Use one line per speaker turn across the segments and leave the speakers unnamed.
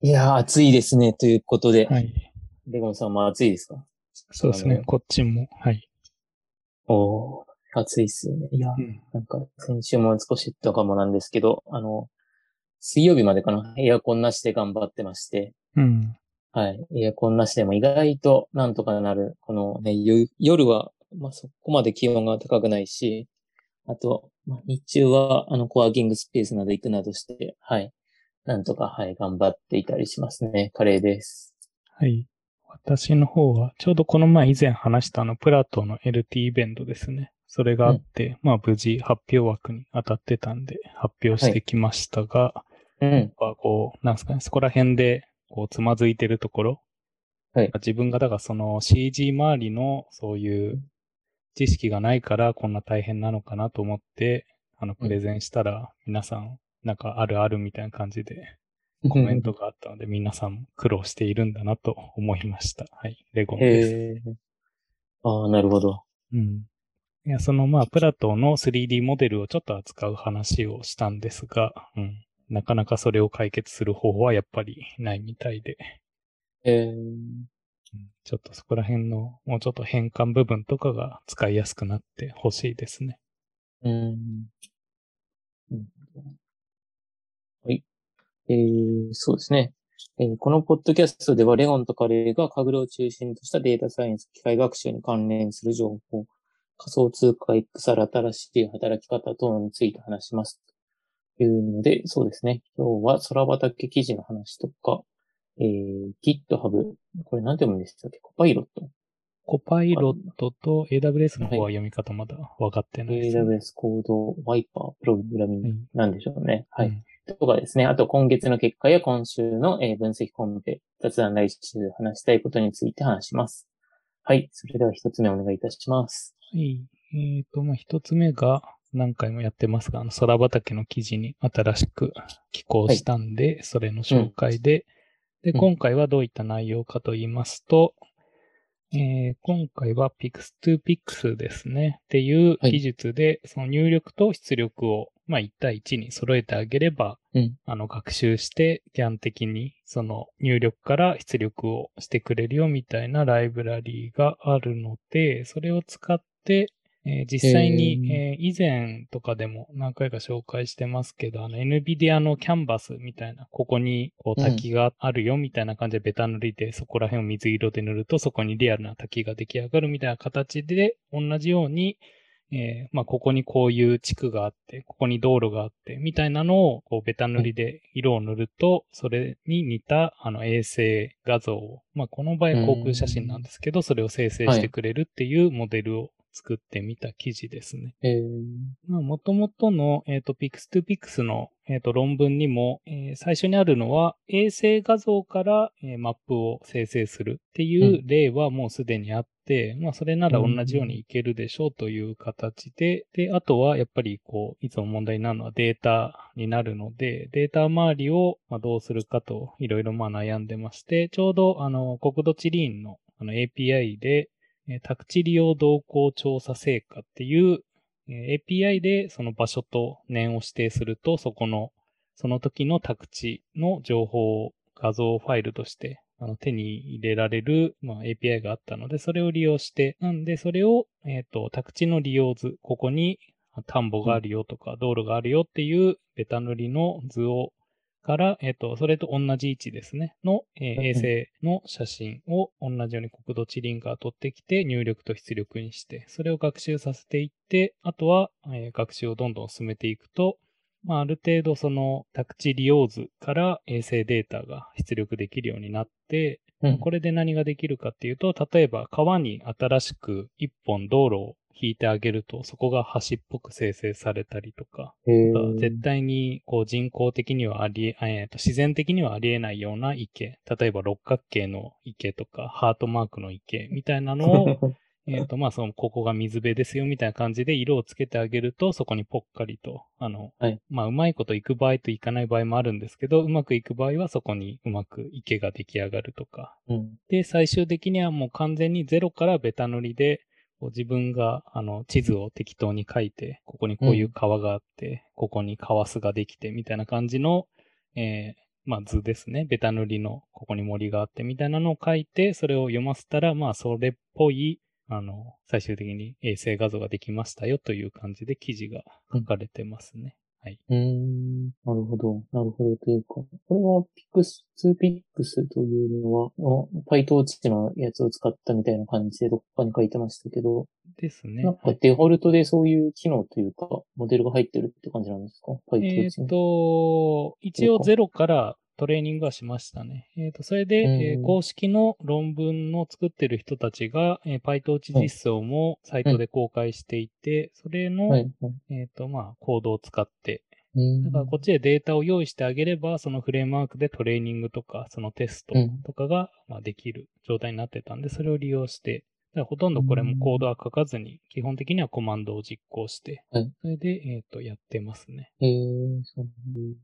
いやー、暑いですね。ということで、
はい。
レゴンさんも暑いですか？
そうですね。こっちも。はい。
おー、暑いっすよね。いや、
うん。
なんか、先週も少し言ったかもなんですけど、あの、水曜日までかな、エアコンなしで頑張ってまして、
うん。
はい。エアコンなしでも意外となんとかなる。このね、よ夜は、まあ、そこまで気温が高くないし、あと、まあ、日中は、あの、コワーキングスペースなど行くなどして、はい。なんとか、はい、頑張っていたりしますね。カレーです。
はい。私の方は、ちょうどこの前以前話したあの、プラトの LT イベントですね。それがあって、まあ無事発表枠に当たってたんで、発表してきましたが、
うん。
やっぱこう、なんですかね、そこら辺で、こう、つまずいてるところ。
はい
自分が、だからその CG 周りの、そういう知識がないから、こんな大変なのかなと思って、あの、プレゼンしたら、皆さん、なんかあるあるみたいな感じで、コメントがあったので、皆さん苦労しているんだなと思いました。はい。レゴンです。
へえ。ああ、なるほど。
うん。いや、そのまあ、プラトの 3D モデルをちょっと扱う話をしたんですが、うん。なかなかそれを解決する方法はやっぱりないみたいで、
へえ。
うんちょっとそこら辺のもうちょっと変換部分とかが使いやすくなってほしいですね。
うん。うんはい。えー、そうですね。えーこのポッドキャストでは、レゴンとカレーがカグルを中心としたデータサイエンス、機械学習に関連する情報、仮想通貨 XR 新しい働き方等について話します。というので、そうですね。今日は空畑記事の話とか、えー、GitHub、これなんて読むんでしたっけ？コパイロット
コパイロットと AWS の方は読み方まだ分かってないです、ね。
AWS コード、ワイパー、プログラミング
はい
なんでしょうね。はい。
うん
とかですね。あと今月の結果や今週の、えー分析コンペ、雑談来週話したいことについて話します。はい。それでは一つ目お願いいたします。
はい。えっ、と、まあ、一つ目が何回もやってますが、あの、空畑の記事に新しく寄稿したんで、それの紹介で、で、
うん
今回はどういった内容かと言いますと、えー今回は Pix2Pix ですね。っていう
はい
技術で、その入力と出力を、まあ、1対1に揃えてあげれば、
うん。
あの、学習して、基本的に、その入力から出力をしてくれるよみたいなライブラリーがあるので、それを使って、えー実際に、
へ
えー以前とかでも何回か紹介してますけど、あの NVIDIA のキャンバスみたいな、ここにこう
うん
滝があるよみたいな感じでベタ塗りで、そこら辺を水色で塗ると、そこにリアルな滝が出来上がるみたいな形で、同じように、えーまあ、ここにこういう地区があって、ここに道路があって、みたいなのを、こう、ベタ塗りで色を塗ると、それに似た、あの、衛星画像を、まあ、この場合航空写真なんですけど、それを生成してくれるっていうモデルを作ってみた記事ですね。
えー、
まあ、元々の、えっ、と、Pix2Pix の、えっ、と、論文にも、えー最初にあるのは、衛星画像から、えーマップを生成するっていう例はもうすでにあって、まあ、それなら同じようにいけるでしょうという形で、で、あとは、やっぱり、こう、いつも問題になるのはデータになるので、データ周りを、まあ、どうするかと、いろいろ、まあ、悩んでまして、ちょうど、あの、国土地理院の、あの、API で、え宅地利用動向調査成果っていう、え API でその場所と年を指定すると、そこの、その時の宅地の情報を画像ファイルとしてあの手に入れられる、ま、API があったので、それを利用して、なんで、それを、えっ、と、宅地の利用図、ここに田んぼがあるよとか、道路があるよっていうベタ塗りの図をから、えっ、と、それと同じ位置ですね、の、えー
うん
衛星の写真を同じように国土地理院が取ってきて、入力と出力にして、それを学習させていって、あとは、えー学習をどんどん進めていくと、まあ、ある程度その宅地利用図から衛星データが出力できるようになって、
うん。
これで何ができるかっていうと、例えば川に新しく一本道路を引いてあげると、そこが橋っぽく生成されたりとか、絶対にこう人工的にはありえ、えーと自然的にはありえないような池、例えば六角形の池とか、ハートマークの池みたいなのを、えっ、と、まあ、その、ここが水辺ですよみたいな感じで色をつけてあげると、そこにぽっかりと、あの、
はい。
まあ、うまいこといく場合といかない場合もあるんですけど、うまくいく場合はそこにうまく池が出来上がるとか。
うん。
で、最終的にはもう完全にゼロからベタ塗りで、自分が、あの、地図を適当に書いて、ここにこういう川があって、ここにカワスができて、みたいな感じの、えーまあ図ですね。ベタ塗りのここに森があってみたいなのを書いて、それを読ませたら、まあそれっぽい、あの、最終的に衛星画像ができましたよという感じで記事が書かれてますね。はい。
うーん、なるほど、なるほどというか、これは Pix、2Pix というのは、の PyTorch のやつを使ったみたいな感じでどっかに書いてましたけど、
ですね。
なんかデフォルトでそういう機能というか、モデルが入ってるって感じなんですか？
え
?PyTorch
っ、
に。
と、一応ゼロからトレーニングはしましたね。えっ、と、それで、
うん
えー公式の論文の作ってる人たちが、えー PyTorch 実装もサイトで公開していて、それの、
はい、はい。
えっ、と、まあ、コードを使って、だからこっちでデータを用意してあげれば、そのフレームワークでトレーニングとか、そのテスト
うん
とかが、まあ、できる状態になってたんで、それを利用して、だほとんどこれもコードは書かずに、基本的にはコマンドを実行して、
はい
それで、えっ、と、やってますね。
へえ、そう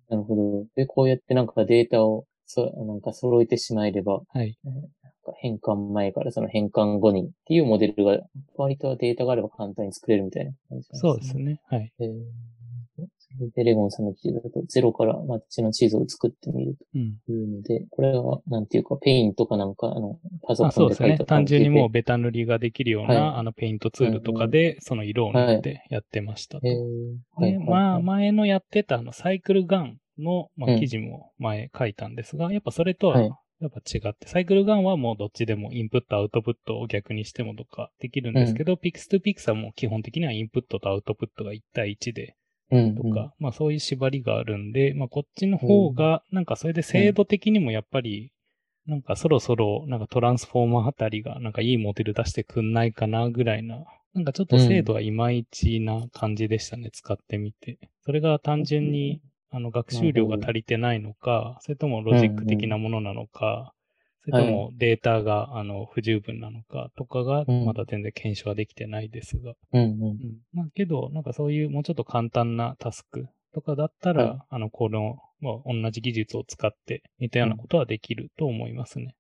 なるほど。で、こうやってなんかデータを、そう、なんか揃えてしまえれば、
はい。
変換前からその変換後にっていうモデルが、割とデータがあれば簡単に作れるみたいな感じなん
そうです。ね。はい。
へえそれでレゴンさんの記事だと、ゼロからマッチの地図を作ってみる
うん。
というので、これは、なんていうか、ペインとかなんか、あの、パソ
あ
コンで書いた。
そうですね。単純にもう
う。
ベタ塗りができるような、
はい。
あの、ペイントツールとかで、その色を塗ってやってましたと。で、
はい。
まあ、
はい。
前のやってたあの、サイクルガンの、まあ、
うん
記事も前書いたんですが、やっぱそれとは、
はい。
やっぱ違って、サイクルガンはもうどっちでもインプット、アウトプットを逆にしてもとかできるんですけど、ピクス to ピクスはもう基本的にはインプットとアウトプットが1対1で
うん。
とか、まあそういう縛りがあるんで、まあこっちの方が、なんかそれで精度的にもやっぱり、なんかそろそろ、なんかトランスフォーマーあたりが、なんかいいモデル出してくんないかなぐらいな、なんかちょっと精度はいまいちな感じでしたね、使ってみて。それが単純に、あの学習量が足りてないのか、それともロジック的なものなのか、それともデータが、あの不十分なのかとかが、
うん
まだ全然検証はできてないですが。
うんうん。
うん。まあけど、なんかそういうもうちょっと簡単なタスクとかだったら、
はい
あの、この、まあ、同じ技術を使って似たようなことはできると思いますね。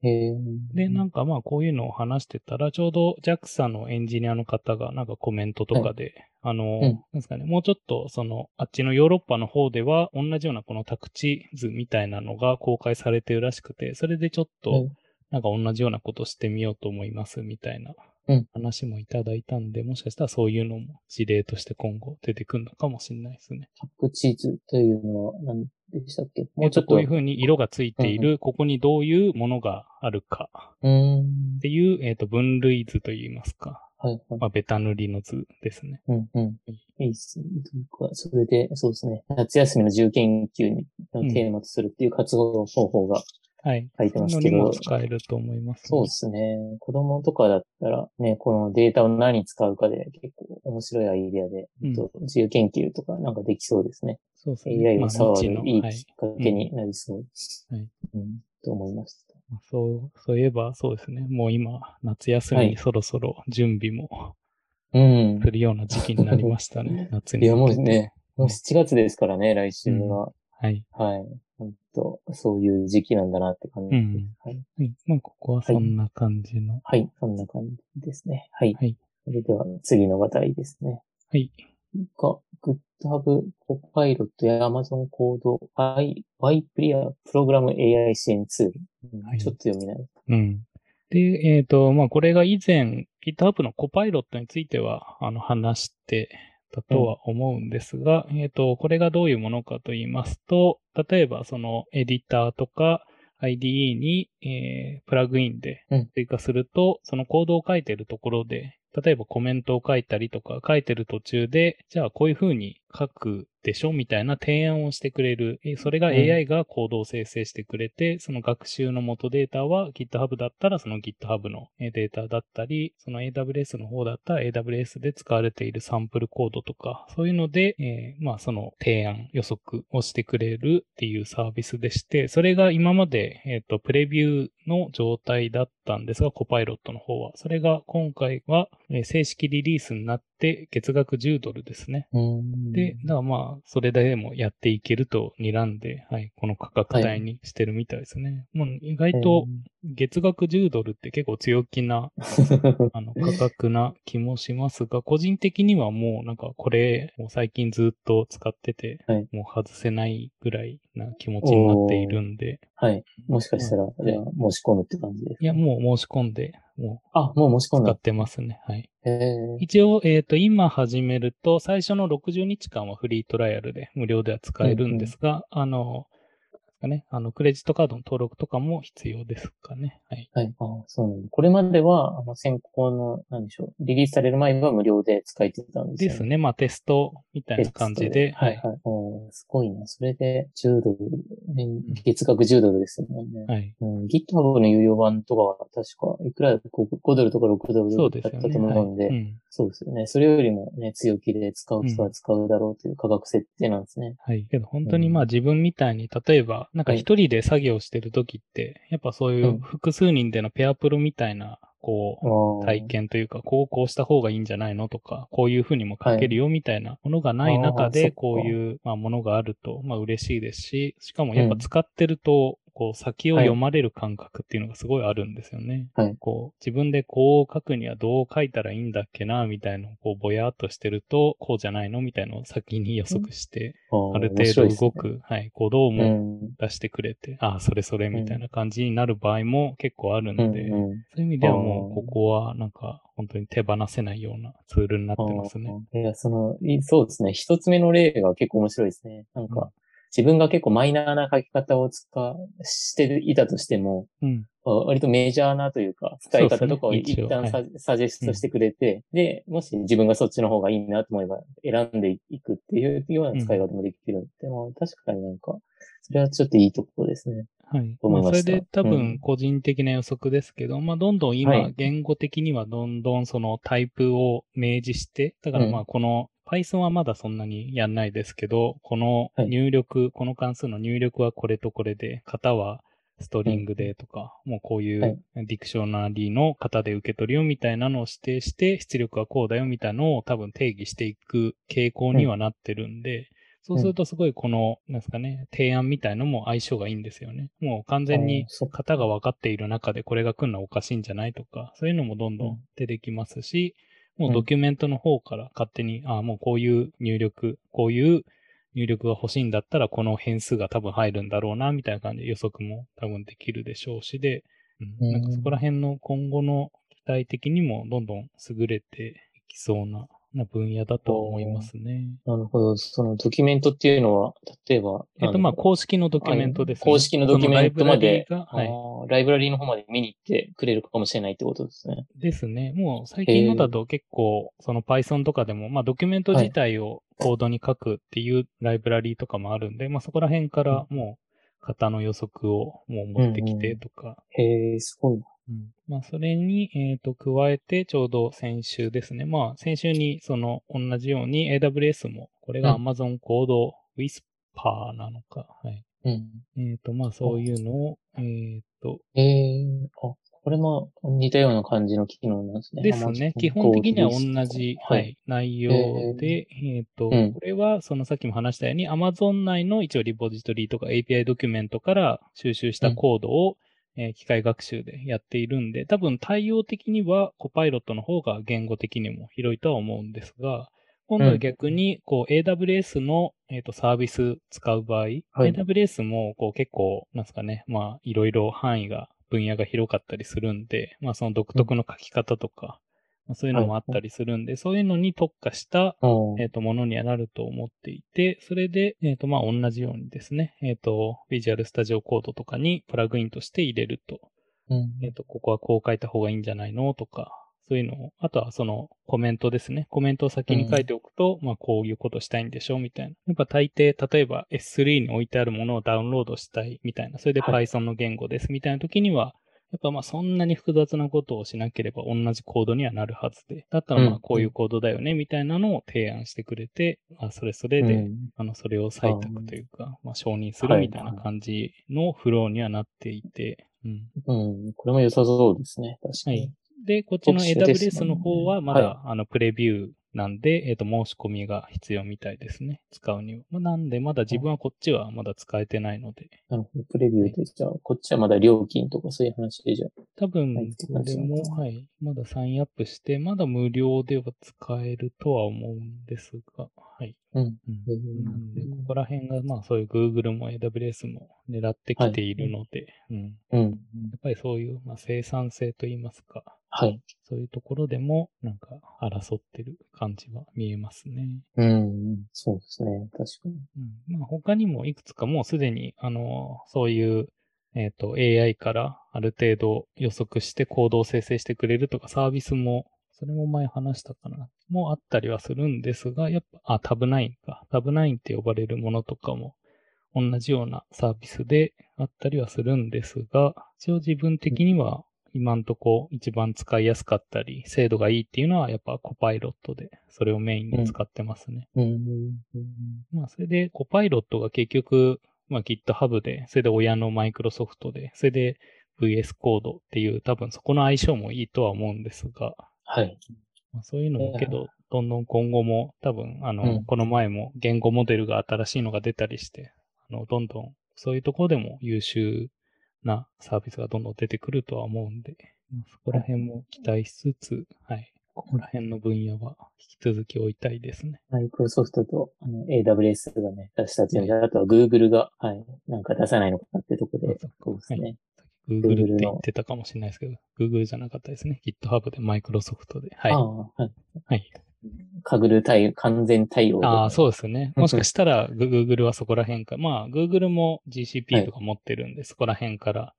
で、なんかまあこういうのを話してたら、ちょうど JAXA のエンジニアの方がなんかコメントとかで、あの、
ん。
なんですかね、もうちょっとその、あっちのヨーロッパの方では同じようなこの宅地図みたいなのが公開されてるらしくて、それでちょっと
うん。
なんか同じようなことしてみようと思いますみたいな
うん。
話もいただいたんで、もしかしたらそういうのも事例として今後出てくるのかもしれないですね。
タップチーズというのは何？でしたっけ？も
もうちょっとこういう
う
ふうに色がついている、ここにどういうものがあるか
うーん
っ。ていう、えっ、と、分類図といいますか。
はいはい。
まあ、ベタ塗りの図ですね。
うんうん。いいっすね。それで、そうですね。夏休みの自由研究のテーマとするっていう活動方法が
はい。
書いてますけど
にも使えると思います、
そうですね。子供とかだったらね、このデータを何に使うかで結構面白いアイデアで、
うん
えっと自由研究とかなんかできそうですね。
そうですね。
AI
まあ
を触るいい
はい
きっかけになりそうです。
はい
うん、と思いました。
まあそう、そういえばそうですね。もう今、夏休
はい
みそろそろ準備も
うん。
するような時期になりましたね。夏に
いや、も。うね、もう7月ですからね、来週は。
はい。
はい。本当そういう時期なんだなって感じです。
うん
はい。
はい。まあ、ここはそんな感じの。
はい。そんな感じですね。はい。
はい。
それでは次の話題ですね。
はい。
が、GitHub Copilot や Amazon コード Y、YPria プログラム AI 支援ツール。うん
はい
ちょっと読みない？
うん。で、えっ、と、まあ、これが以前 GitHub のコパイロットについては、あの、話してたとは思うんですが、えっ、と、これがどういうものかと言いますと、例えばそのエディターとか IDE に、えープラグインで
うん。
追加すると、そのコードを書いてるところで、例えばコメントを書いたりとか書いてる途中で、じゃあこういう風に書くでしょ？みたいな提案をしてくれる。えそれが
うん
AI がコードを生成してくれて、その学習の元データは GitHub だったらその GitHub のえーデータだったり、その AWS の方だったら AWS で使われているサンプルコードとか、そういうので、えーまあその提案、予測をしてくれるっていうサービスでして、それが今まで、えっ、と、プレビューの状態だったんですが、コパイロットの方は。それが今回は、えー正式リリースになっって、月額10ドルですね。
うん。
で、だからまあ、それでもやっていけると睨んで、はい、この価格帯にしてるみたいですね。もう意外と月額10ドルって結構強気な、あの、価格な気もしますが、個人的にはもうなんかこれ、もう最近ずっと使ってて、
はい
もう外せないぐらいな気持ちになっているんで、
はい。もしかしたら、
うん
じゃあ申し込むって感じですか？
いや、もう申し込んで、も
あ、もう申し込んだ
う使っ。てますね。はい。一応、えっ、と、今始めると、最初の60日間はフリートライアルで無料では使えるんですが、あの、かね、あの、クレジットカードの登録とかも必要ですかね。はい。
はい。あそう。これまでは、あの、先行の、なんでしょう。リリースされる前は無料で使えてたんですよ、
ですね。まあ、テストみたいな感じで、
はい、はい。おーすごいな。それで10ドル、ね月額10ドルですもんね。
はい。
うん、GitHub の有料版とかは確か、いくらこう5ドルとか6ドルだった。と思うんで、そうですよね。それよりもね、強気で使う人は使うだろうという価格設定なんですね。
はい。けど本当にまあ自分みたいに、例えば、なんか一人で作業してる時って、やっぱそういう複数人でのペアプロみたいな、こう、体験というか、こうこうした方がいいんじゃないのとか、こういうふうにも書けるよみたいなものがない中で、こういう、まあ、ものがあると、まあ嬉しいですし、しかもやっぱ使ってると、こう先を読まれる感覚っていうのがすごいあるんですよね。
はい
こう自分でこう書くにはどう書いたらいいんだっけな、みたいなこうぼやっとしてると、こうじゃないのみたいなのを先に予測して、
あ
る程度動く、はい、行動
う
も
ん。
出してくれて、ああ、それそれみたいな感じになる場合も結構あるので、
うんうん
そういう意味ではもう、ここはなんか、本当に手放せないようなツールになってますね。
いや、その、いそうですね。一つ目の例が結構面白いですね。なん
うん
か、自分が結構マイナーな書き方を使していたとしても、
うん。
割とメジャーなというか、使い方とかを一旦サ,、サジェストしてくれて、で、もし自分がそっちの方がいいなと思えば選んでいくっていうような使い方もできる。でも確かになんか、それはちょっといいところですね。
はい。
思いました
まあそれで多
うん
分個人的な予測ですけど、まあどんどん
は
今
い、
言語的にはどんどんそのタイプを明示して、だからまあこの Python はまだそんなにやんないですけど、この
はい。
入力、この関数の入力はこれとこれで、型はストリングでとか、もうこうい
はい。う
ディクショナリーの型で受け取るよみたいなのを指定して、出力はこうだよみたいなのを多分定義していく傾向にはなってるんで、そうするとすごいこの、なんですかね、提案みたいのも相性がいいんですよね。もう完全
あ
に型が分かっている中でこれが来るのはおかしいんじゃないとか、そういうのもどんど
うん
ん。出てきますし、もうドキュメントの方から勝手に、ああ、もうこういう入力、こういう入力が欲しいんだったらこの変数が多分入るんだろうな、みたいな感じで予測も多分できるでしょうしで、うん。
うん。
なんかそこら辺の今後の期待的にもどんどん優れていきそうなな分野だと思いますね。
なるほど。そのドキュメントっていうのは、例えば、
えっと、まあ、
こ
公式のドキュメントですね。
公式のドキュメントまで、
ライブラリーがはい。
ライブラリーの方まで見に行ってくれるかもしれないってことですね。
ですね。もう最近のだと結構、その Python とかでも、まあドキュメント自体をコードに書くっていうライブラリーとかもあるんで、まあそこら辺からもう型の予測をもう持ってきてとか、
へえ、すごいな。
うんまあそれに、えっ、と、加えてちょうど先週ですね。まあ先週にその同じように AWS も、これが
うん
Amazon コード Whisper なのか。はい。
うん。
えっ、と、まあそういうのを、えっ、と、
へえ、あ、これも似たような感じの機能なんですね。
ですね。
Amazon
基本的には同じ、
は
はいい、内容で、えっ、と、
うん
これは、そのさっきも話したように、Amazon 内の一応リポジトリとか API ドキュメントから収集したコードを、えー機械学習でやっているんで、多分対応的にはコパイロットの方が言語的にも広いとは思うんですが、今度は逆に、こう、AWS の、えー、とサービス使う場合、
はい。
AWS もこう結構、なんですかね、まあ、いろいろ範囲が、分野が広かったりするんで、まあ、その独特の書き方とか、まあそういうのもあったりするんで、そういうのに特化した、
うん
えっ、と、ものにはなると思っていて、それで、えっ、と、まあ、同じようにですね、えっ、と、Visual Studio Code とかにプラグインとして入れると、
うん
えっ、と、ここはこう書いた方がいいんじゃないのとか、そういうのを、あとはそのコメントですね。コメントを先に書いておくと、まあこういうことしたいんでしょうみたいな。やっぱ大抵、例えば S3 に置いてあるものをダウンロードしたいみたいな。それで
はい
Python の言語ですみたいな時には、やっぱまあそんなに複雑なことをしなければ同じコードにはなるはずで。だったらま
うん
あこういうコードだよねみたいなのを提案してくれて、まあそれそれで、
うん
あの、それを採択というか、まあ承認するみたいな感じのフローにはなっていて、うん。
うん。これも良さそうですね。確かに。
はい。で、こっちの AWS の方はまだ、
は
あの、プレビューなんで、えっ、と、申し込みが必要みたいですね。使うには。まあ、なんで、まだ自分はこっちはまだ使えてないので。
なるほど。プレビューで、じゃあ、こっちはまだ料金とかそういう話で、じゃあ。
多分これも、はい。まだサインアップして、まだ無料では使えるとは思うんですが、はい。
うん。
うん
うん
なんで、ここら辺が、まあそういう Google も AWS も狙ってきているので、うん。
うん。
やっぱりそういう、まあ、生産性といいますか、
はい。
そういうところでも、なんか、争ってる感じは見えますね。
うん。そうですね。確かに。
うん。まあ、他にもいくつかもうすでに、あの、そういう、えっ、と、AI からある程度予測して行動を生成してくれるとかサービスも、それも前話したかな、もあったりはするんですが、やっぱ、あ、タブ9か。タブ9って呼ばれるものとかも、同じようなサービスであったりはするんですが、一応自分的には今んとこ一番使いやすかったり、精度がいいっていうのはやっぱコパイロットで、それをメインに使ってますね。
うん。うん。
まあそれでコパイロットが結局、まあ GitHub で、それで親のマイクロソフトで、それで VS コードっていう多分そこの相性もいいとは思うんですが、
はい。
まあ、そういうのもけど、どんどん今後も多分、あの、
うん。
この前も言語モデルが新しいのが出たりして、あの、どんどんそういうところでも優秀なサービスがどんどん出てくるとは思うんで、まあそこら辺も期待しつつ、はい。ここら辺の分野は引き続き置いたいですね。
マイクロソフトとあの AWS がね、出したっていうので、あとは Google が、はい、なんか出さないのかなってとこで、そうですね。
Google って言ってたかもしれないですけど、Google じゃなかったですね。GitHub で、マイクロソフトで。はい。
ああ、はい。
はい。
かぐる対応、完全対応。
ああ、そうですね。もしかしたら、グ Google はそこら辺か、まあ、Google も GCP とか持ってるんで、そこら辺から。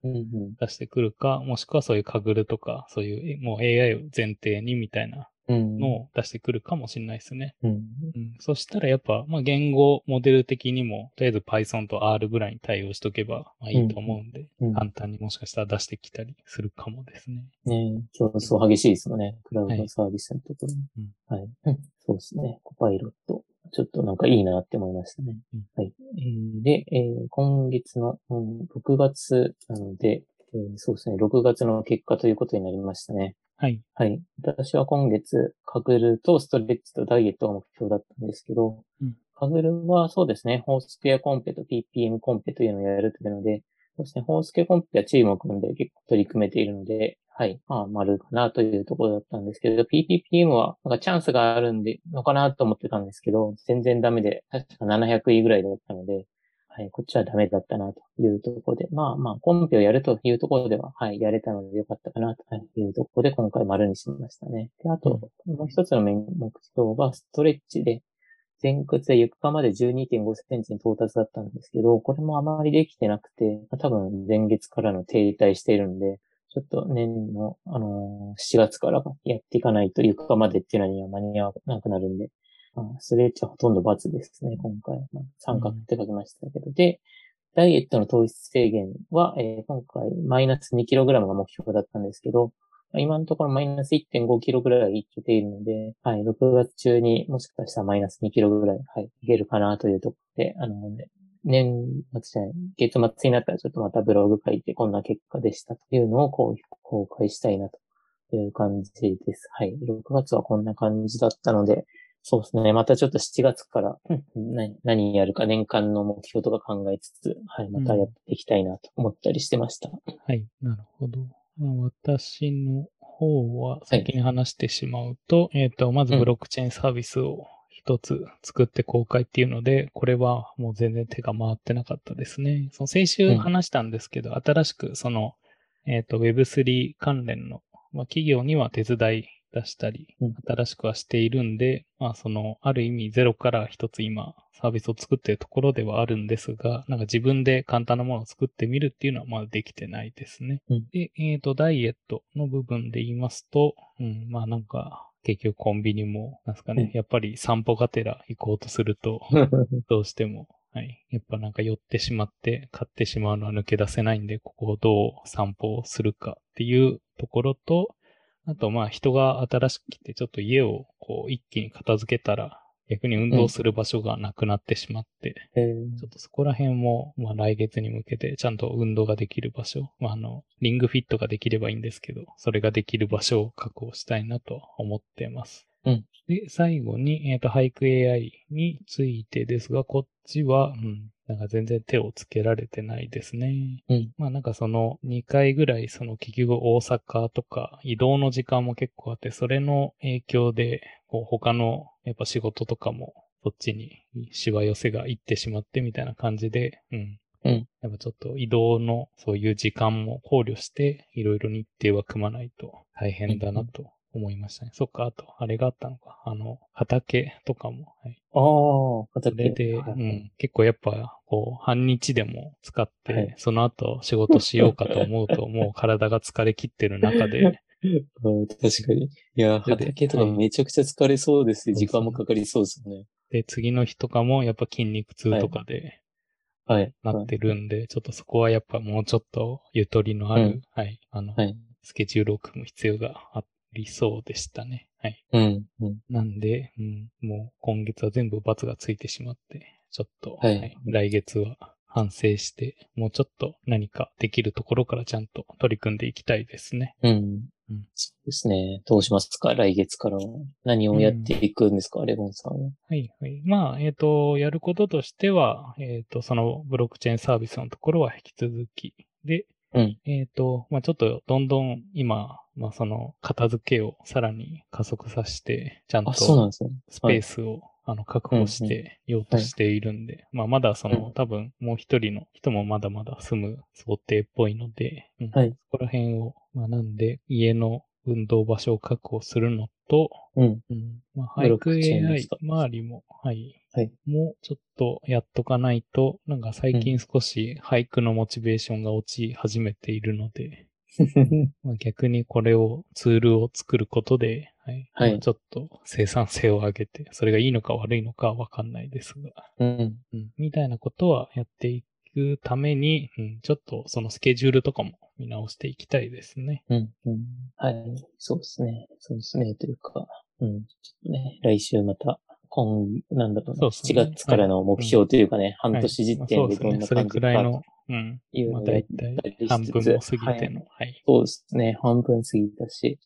出してくるか、もしくはそういうカグルとか、そういう、もう AI を前提にみたいな
うん。
のを出してくるかもしれないですね。
うん。
うん。そしたらやっぱ、まあ、言語モデル的にも、とりあえず Python と R ぐらいに対応しとけば、まあいいと思うんで、
うん。
簡単にもしかしたら出してきたりするかもですね。
ね競争激しいですもんね。クラウドサービスのところに。
うん
はい。うんそうですね。コパイロット。ちょっとなんかいいなって思いましたね。
うん
はい。えーで、えー今月の、うん6月なので、えーそうですね。6月の結果ということになりましたね。
はい。
はい。私は今月、カグルとストレッチとダイエットが目標だったんですけど、
うん
カグルはそうですね、ホースケアコンペと PPM コンペというのをやるというので、そうですね、ホースケアコンペはチームを組んで結構取り組めているので、はい、まあ、丸かなというところだったんですけど、PPPM はなんかチャンスがあるんで、のかなと思ってたんですけど、全然ダメで、確か700位ぐらいだったので、はい、こっちはダメだったなというところで、まあまあ、コンペをやるというところでは、はい、やれたのでよかったかなというところで、今回丸にしましたね。で、あと、もう一つの目標がストレッチで、前屈で床まで12.5センチに到達だったんですけど、これもあまりできてなくて、多分前月からの停滞しているんで、ちょっと年の、あのー7月からやっていかないと床までっていうのには間に合わなくなるんで、まあ、ストレッチはほとんど×ですね、今回。まあ、三角って書きましたけど。で、ダイエットの糖質制限は、えー今回マイナス 2kg が目標だったんですけど、まあ今のところマイナス 1.5kg ぐらいいけているので、はい、6月中にもしかしたらマイナス 2kg ぐらい、はい、いけるかなというところで、あの、ね、年末じゃない、月末になったらちょっとまたブログ書いてこんな結果でしたというのをこう公開したいなという感じです。はい。6月はこんな感じだったので、そうですね。またちょっと7月から、うん何何やるか年間の目標とか考えつつ、はい、またやっていきたいなと思ったりしてました。
はい。なるほど。まあ、私の方は先に話してしまうと、えっ、と、まずブロックチェーンサービスを一つ作って公開っていうので、これはもう全然手が回ってなかったですね。その先週話したんですけど、新しくその、えっ、と、Web3 関連の、まあ、企業には手伝い出したり
うん、
新しくはしているんで、まあその、ある意味ゼロから一つ今、サービスを作っているところではあるんですが、なんか自分で簡単なものを作ってみるっていうのはまだできてないですね。
うん
で、えっ、と、ダイエットの部分で言いますと、うん、まあなんか、結局コンビニも、なんですかね、
うん
やっぱり散歩がてら行こうとすると、どうしても、はい。やっぱなんか寄ってしまって買ってしまうのは抜け出せないんで、ここをどう散歩をするかっていうところと、あとまあ人が新しく来てちょっと家をこう一気に片付けたら、逆に運動する場所がなくなってしまって、
え。ー
ちょっとそこら辺も、まあ来月に向けてちゃんと運動ができる場所、まああの、リングフィットができればいいんですけど、それができる場所を確保したいなと思ってます。
うん。
で、最後に、えっ、と、俳句 AI についてですが、こっちは、うん、なんか全然手をつけられてないですね。
うん
まあなんかその2回ぐらい、その結局大阪とか移動の時間も結構あって、それの影響で、こう他のやっぱ仕事とかもそっちにしわ寄せが行ってしまってみたいな感じで、うん。
うん
やっぱちょっと移動のそういう時間も考慮して、いろいろ日程は組まないと大変だなと思いましたね。そっか、あと、あれがあったのか。あの、畑とかも。はい。
ああ、
そ
畑
れで、
はい
うん、結構やっぱ、こう、半日でも使って、
はい
その後仕事しようかと思うと、もう 体が疲れ切ってる中で、
確かに。いや、畑とかめちゃくちゃ疲れそうですし、
はい
時間もかかりそうですよね。
で、次の日とかもやっぱ筋肉痛とかで
はい。
なってるんで、ちょっとそこはやっぱもうちょっとゆとりのある、
うん
はい、あの、
はい。
スケジュールを組む必要がありそうでしたね。はい。
うん。うん。
なんで、うん、もう今月は全部罰がついてしまって、ちょっと、
はい
来月は反省して、もうちょっと何かできるところからちゃんと取り組んでいきたいですね。
うん。
うん
そうですね。どうしますか？来月からは。何をやっていくんですか、レゴンさんは。
はい、はい。まあ、えっ、と、やることとしては、えっ、と、そのブロックチェーンサービスのところは引き続き。で、
うん。
えっ、と、まあちょっとどんどん今、まあその片付けをさらに加速させて、ちゃんと。スペースを、あの確保してようとしているんで、まあまだその、
うん。
多分もう一人の人もまだまだ住む想定っぽいので、うん。
はい。
そこら辺を、まあなんで家の運動場所を確保するのと、
うん。
うん、まあ、俳句 AI 周りも、はい。
はい
もうちょっとやっとかないと、なんか最近少し俳句のモチベーションが落ち始めているので、まあ、逆にこれを、ツールを作ることで、はい。
はい
まあちょっと生産性を上げて、それがいいのか悪いのかわかんないですが、
うん。
うん、みたいなことはやっていくために、うん、ちょっとそのスケジュールとかも見直していきたいですね。
うん。うん。はい。そうですね。そうですね。というか、うん。ちょっとね、来週また、今、なんだろうな、
ね
7月からの目標というかね、半
はい
年時
まあ
点でどんな
そうですね。それ
感じか
くらいの、うん。まあ
いうのをやっ
大
たりしつつ
体半分も過ぎての、はい。
そうですね。半分過ぎたし。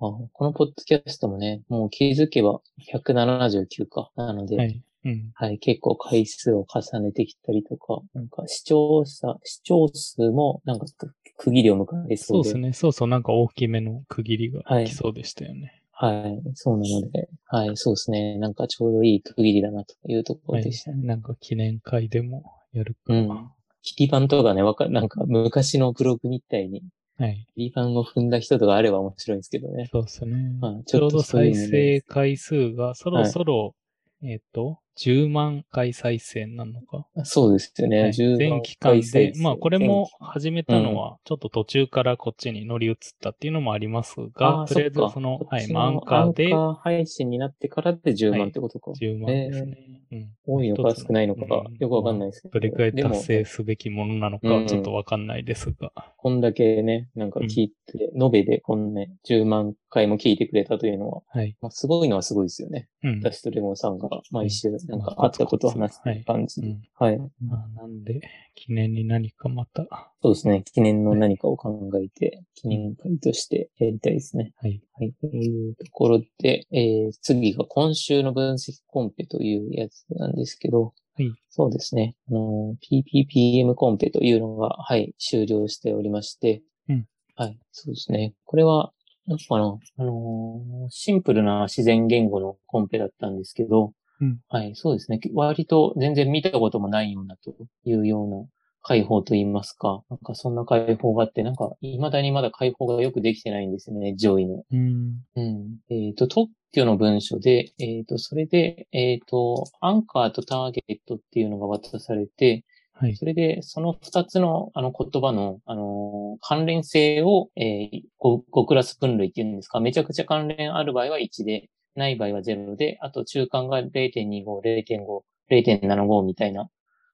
あこのポッドキャストもね、もう気づけば179か。なので、
は
はい、
うん。
結構回数を重ねてきたりとか、なんか視聴者、視聴数もなんか区区切りを迎えそうで。
そうですね。そうそう、なんか大きめの区切りが
はい
来そうでしたよね。
はい、そうなので、はい、そうですね。なんかちょうどいい区切りだなというとこ
はい
ろでしたね。。
なんか記念会でもやるか。
うん切り板とかね、わか、なんか昔のブログみたいに、
はい。
切り板を踏んだ人とかあれば面白いんですけどね。
そうですね。
はい
ちょうど再生回数がそろそろ、えっ、と、10万回再生なのか？
そうですよね。
はい
10
全
万
期間でまあこれも始めたのは、ちょっと途中からこっちに乗り移ったっていうのもありますが、とりあえず
そ
の、はい、
こっちの
まあアンカーで
アンカー配信になってからで10万ってことか。
10万ですね。うん
多いのか少ないのか
うん
よくわかんないですけど
どれくらい達成すべきものなのかはちょっとわかんないですが。
こんだけね、なんか聞いて、延べでこんな、ね、10万回も聞いてくれたというのは、
はい。
まあ、すごいのはすごいですよね。
うん。
私とレモンさんが毎週なんか
まあ
あったことを話す感じで。
うん
はい。
まあなんで、記念に何かまた、
そうですね。記念の何かを考えて、記念会としてやりたいですね。
はい。
はい。というところで、えー、次が今週の分析コンペというやつなんですけど、
はい。
そうですね。あの、PPPM コンペというのが、はい、終了しておりまして、
うん
はい、そうですね。これは、なんかな、あのーシンプルな自然言語のコンペだったんですけど、
うん
はい、そうですね。割と全然見たこともないようなというような解放といいますか、なんかそんな解放があって、なんか未だにまだ解放がよくできてないんですよね、上位の。
うん。
うん。えっ、と、特許の文書で、えっ、と、それで、えっ、と、アンカーとターゲットっていうのが渡されて、
はい。
それで、その二つの、あの、言葉の、あのー関連性を、えー、5, 5クラス分類っていうんですか、めちゃくちゃ関連ある場合は1で、ない場合は0で、あと中間が0.25、0.5、0.75みたいな、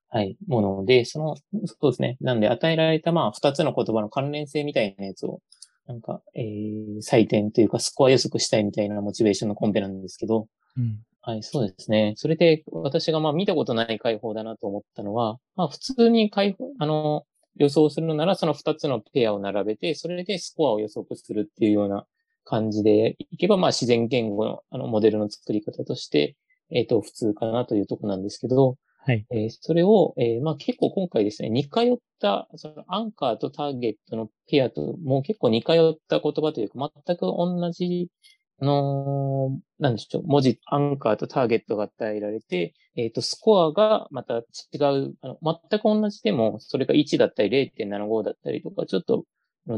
はい、もので、その、そうですね。なんで、与えられた、まあ、二つの言葉の関連性みたいなやつを、なんか、えー、採点というか、スコア予測したいみたいなモチベーションのコンペなんですけど、
うん。
はい、そうですね。それで、私がまあ見たことない解放だなと思ったのは、まあ普通に解放、あの、予想するのならその二つのペアを並べて、それでスコアを予測するっていうような感じでいけば、まあ自然言語のあのモデルの作り方として、えっ、ー、と、普通かなというとこなんですけど、
はい。
えー、それを、えー、まあ結構今回ですね、似通った、そのアンカーとターゲットのペアと、もう結構似通った言葉というか、全く同じ、あのー、なんでしょう、文字、アンカーとターゲットが与えられて、えっ、と、スコアがまた違う、あの全く同じでも、それが1だったり0.75だったりとか、ちょっと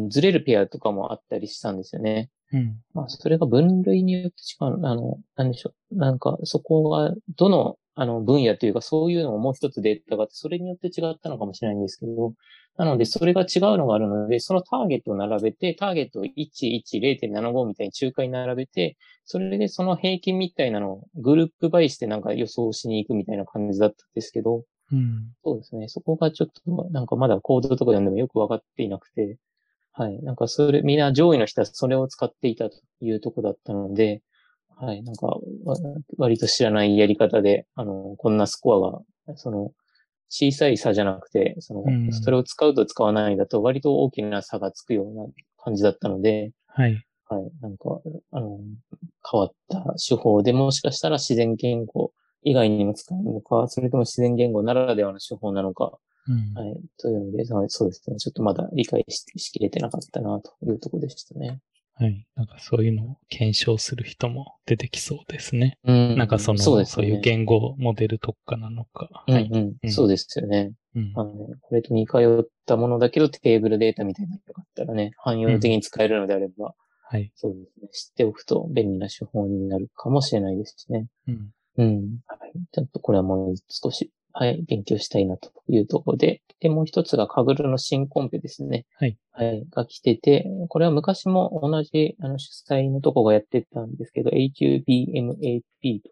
ずれるペアとかもあったりしたんですよね。
うん。
まあ、それが分類によって違う、あの、なんでしょう。なんか、そこが、どの、あの、分野というか、そういうのももう一つデータがあって、それによって違ったのかもしれないんですけど、なので、それが違うのがあるので、そのターゲットを並べて、ターゲットを1、1、0.75みたいに中間に並べて、それでその平均みたいなのをグループバイしてなんか予想しに行くみたいな感じだったんですけど、
うん、
そうですね。そこがちょっと、なんかまだコードとか読んでもよくわかっていなくて、はい。なんかそれ、みんな上位の人はそれを使っていたというとこだったので、はい。なんか、割と知らないやり方で、あの、こんなスコアが、その、小さい差じゃなくて、その、それを使うと使わないだと割と大きな差がつくような感じだったので、
はい。
はい。なんか、あの、変わった手法でもしかしたら自然言語以外にも使えるのか、それとも自然言語ならではの手法なのか、
うん、
はい。というので、そうですね。ちょっとまだ理解ししきれてなかったな、というところでしたね。
はい。なんかそういうのを検証する人も出てきそうですね。
うん。
なんかその、そう、ね,、そういう言語モデル特化なのか。
はい。うん、うん、そうですよね。
うん。
あの、これと似通ったものだけどテーブルデータみたいなのがあったらね、汎用的に使えるのであれば、
はい。
そうですね。知っておくと便利な手法になるかもしれないですしね。
うん。
うん。はい。ちょっとこれはもう少しはい、勉強したいなというところで、で、もう一つがカグルの新コンペですね。
はい。
はい、が来てて、これは昔も同じ、あの、主催のとこがやってたんですけど、HUBMAP と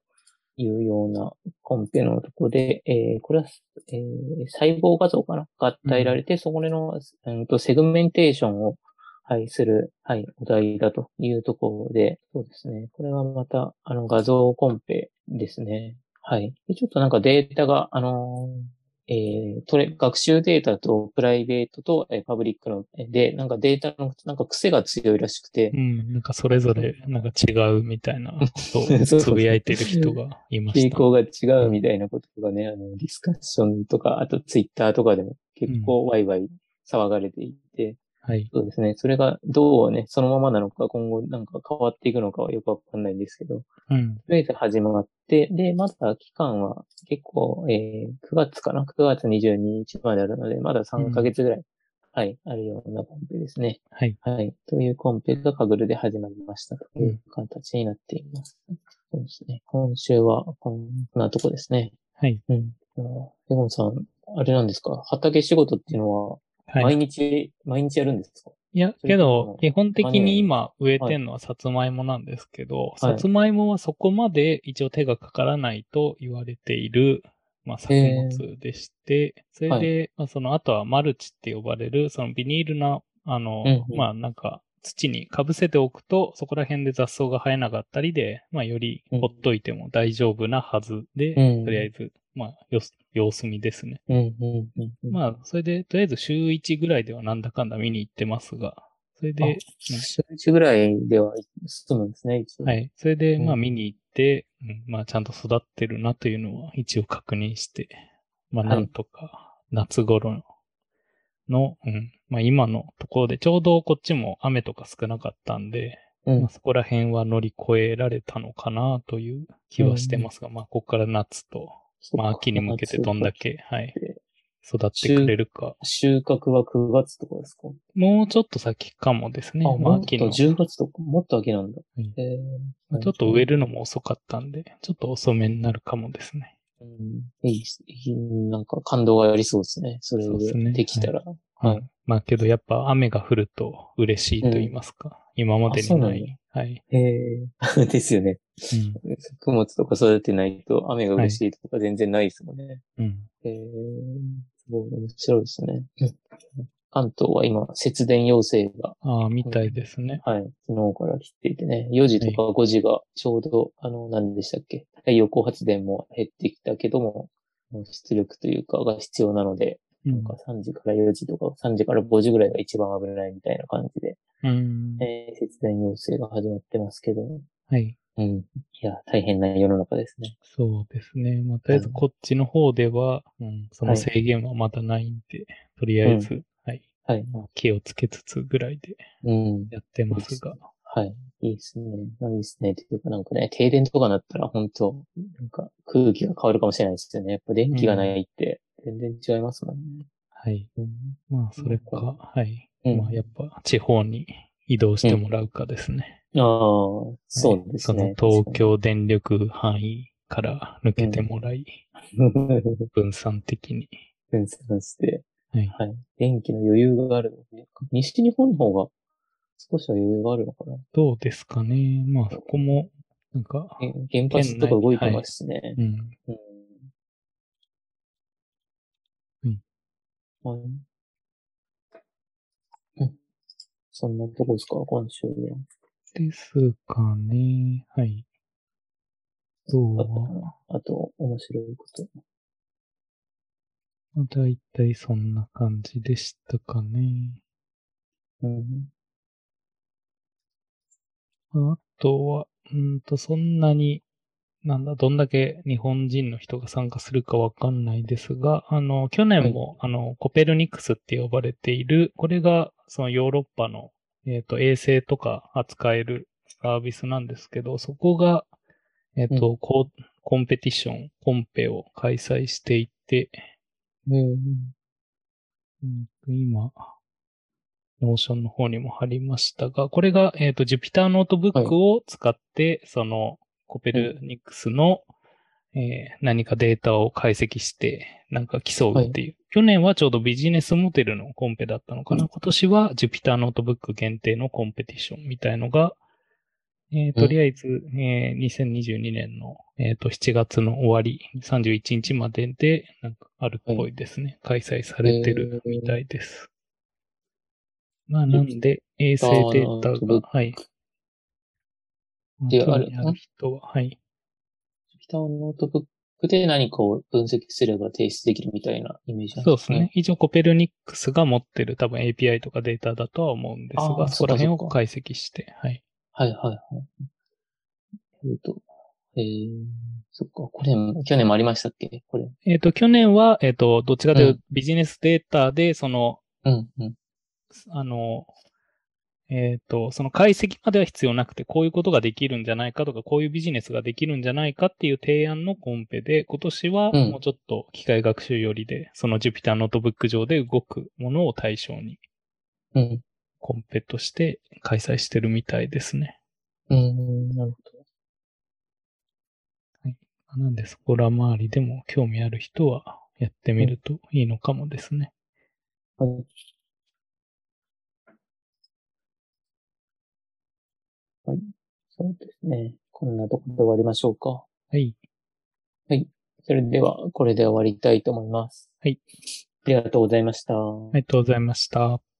いうようなコンペのところで、えー、これは、えー、細胞画像かな？が与えられて、うん、そこでの、うんと、セグメンテーションを、はい、する、はい、お題だというところで、そうですね。これはまた、あの、画像コンペですね。はい。でちょっとなんかデータが、あのー、えー、トレ、学習データとプライベートと、えー、パブリックの、で、なんかデータの、なんか癖が強いらしくて。
うん、なんかそれぞれ、なんか違うみたいなことを つぶやいてる人がいました。
傾向が違うみたいなことがね、あの、ディスカッションとか、あとツイッターとかでも結構ワイワイ騒がれていて、
はい。
そうですね。それがどうね、そのままなのか、今後なんか変わっていくのかはよくわかんないんですけど、
うん。と
りあえず始まって、で、まだ期間は結構、えー、9月かな ?9 月22日まであるので、まだ3ヶ月ぐらい、うん、はい、あるようなコンペですね。
はい。
はい。というコンペがカグルで始まりましたという形になっています。うん、そうですね。今週はこんなとこですね。
はい。
うん。エゴンさん、あれなんですか？畑仕事っていうのは、毎日、毎日やるんですか？
いや、けど、基本的に今植えてんのはさつまいもなんですけど、はい、さつまいもはそこまで一応手がかからないと言われている、まあ、作物でして、それで、はい、まあ、その後はマルチって呼ばれる、そのビニールな、あの、うんうん、まあなんか、土にかぶせておくと、そこら辺で雑草が生えなかったりで、まあよりほっといても大丈夫なはずで、うん、とりあえずまあ、様子見ですね。まあ、それで、とりあえず週1ぐらいではなんだかんだ見に行ってますが、それで、
週1ぐらいでは済むんですね、
一応。はい。それで、まあ見に行って、うん、まあちゃんと育ってるなというのは一応確認して、まあなんとか夏頃の、うん、まあ今のところで、ちょうどこっちも雨とか少なかったんで、うん、まあ、そこら辺は乗り越えられたのかなという気はしてますが、うん、まあここから夏とまあ、秋に向けてどんだけ、はい、育ってくれるか。
収穫は9月とかですか？
もうちょっと先かもですね。
あ、まあ、秋の。10月とか、もっと秋なんだ。
はい、えー、ちょっと植えるのも遅かったんで、ちょっと遅めになるかもですね。
うん、いい、なんか感動がありそうですね。それでできたら。ね、
はい、はい。まあけどやっぱ雨が降ると嬉しいと言いますか。うん、今までにない。はい。
へえ、ですよね。うん。作物とか育てないと雨が嬉しいとか全然ないですもんね。はい、
うん。
へえ、すごい面白いですね。関東は今、節電要請が。
ああ、みたいですね、
はい。昨日から来ていてね、4時とか5時がちょうど、はい、あの、何でしたっけ？太陽光発電も減ってきたけども、出力というかが必要なので、なんか3時から4時とか、3時から5時ぐらいが一番危ないみたいな感じで、
うん。
えー節電要請が始まってますけど、
はい。
うん。いや、大変な世の中ですね。
そうですね。まあ、とりあえずこっちの方では、うん、その
はい
制限はまだないんで、とりあえず、はい。
はい。
まあ気をつけつつぐらいで
うん。
やってますが。
はい。いいですね。いいですね。っていうかなんかね、停電とかなったら本当なんか空気が変わるかもしれないですよね。やっぱ電気がないって全然違いますもんね。
はい。
うん。
まあ、それか、はい。
うん
まあ、やっぱ地方に移動してもらうかですね。
ああ、そうです
はい
ね。
その東京電力範囲から抜けてもらい。分散的に。
分散して、
はい。
はい。電気の余裕があるので、西日本の方が少しは余裕があるのかな。
どうですかね。まあ、そこも、なんか、
え原発とか動いてますしね。
うん。
うん。
うん
はい。うん。そんなとこですか、今週は。
ですかね。はい。あと
あと、面白いこと。
まあ、だいたいそんな感じでしたかね。
うん。
あとは、うんと、そんなに、なんだ、どんだけ日本人の人が参加するかわかんないですが、あの、去年も、あの、コペルニクスって呼ばれている、これが、そのヨーロッパの、えっ、と、衛星とか扱えるサービスなんですけど、そこが、えっ、と、ココンペティション、コンペを開催していて、
うん。
うん。今、 Notion の方にも貼りましたが、これが、えっ、と、Jupyter ノートブックを使って、その、コペルニクスの、えー何かデータを解析して、なんか競うっていう。去年はちょうどビジネスモデルのコンペだったのかな。
うん
今年は Jupyter ノートブック限定のコンペティションみたいのが、えー
うん
とりあえず、えー2022年の、えーと7月の終わり、31日までで、なんかあるっぽいですね。開催されてるみたいです。まあ、なんで、衛星データが、はい。
である
興味ある人は、はい。
ピタノートブックで何かを分析すれば提出できるみたいなイメージなん
そうですね。。一応コペルニクスが持ってる多分 API とかデータだとは思うんですが、そこら辺を解析して、はい。
はいはいはい。えっと、えー、そっか、これ、去年もありましたっけ？これ。
えっ、と、去年は、えっ、と、どっちかという
う
とビジネスデータで、その、
うん、うん。
あの、えっ、と、その解析までは必要なくて、こういうことができるんじゃないかとか、こういうビジネスができるんじゃないかっていう提案のコンペで、今年は
うん
もうちょっと機械学習よりで、その Jupyter ノートブック上で動くものを対象に
うん。
コンペとして開催してるみたいですね。
うん、なるほ
なんでそこら周りでも興味ある人はやってみるといいのかもですね。
ど。はい。はい。そうですね。こんなところで終わりましょうか。
はい。
それでは、これで終わりたいと思います。
はい。
ありがとうございました。
ありがとうございました。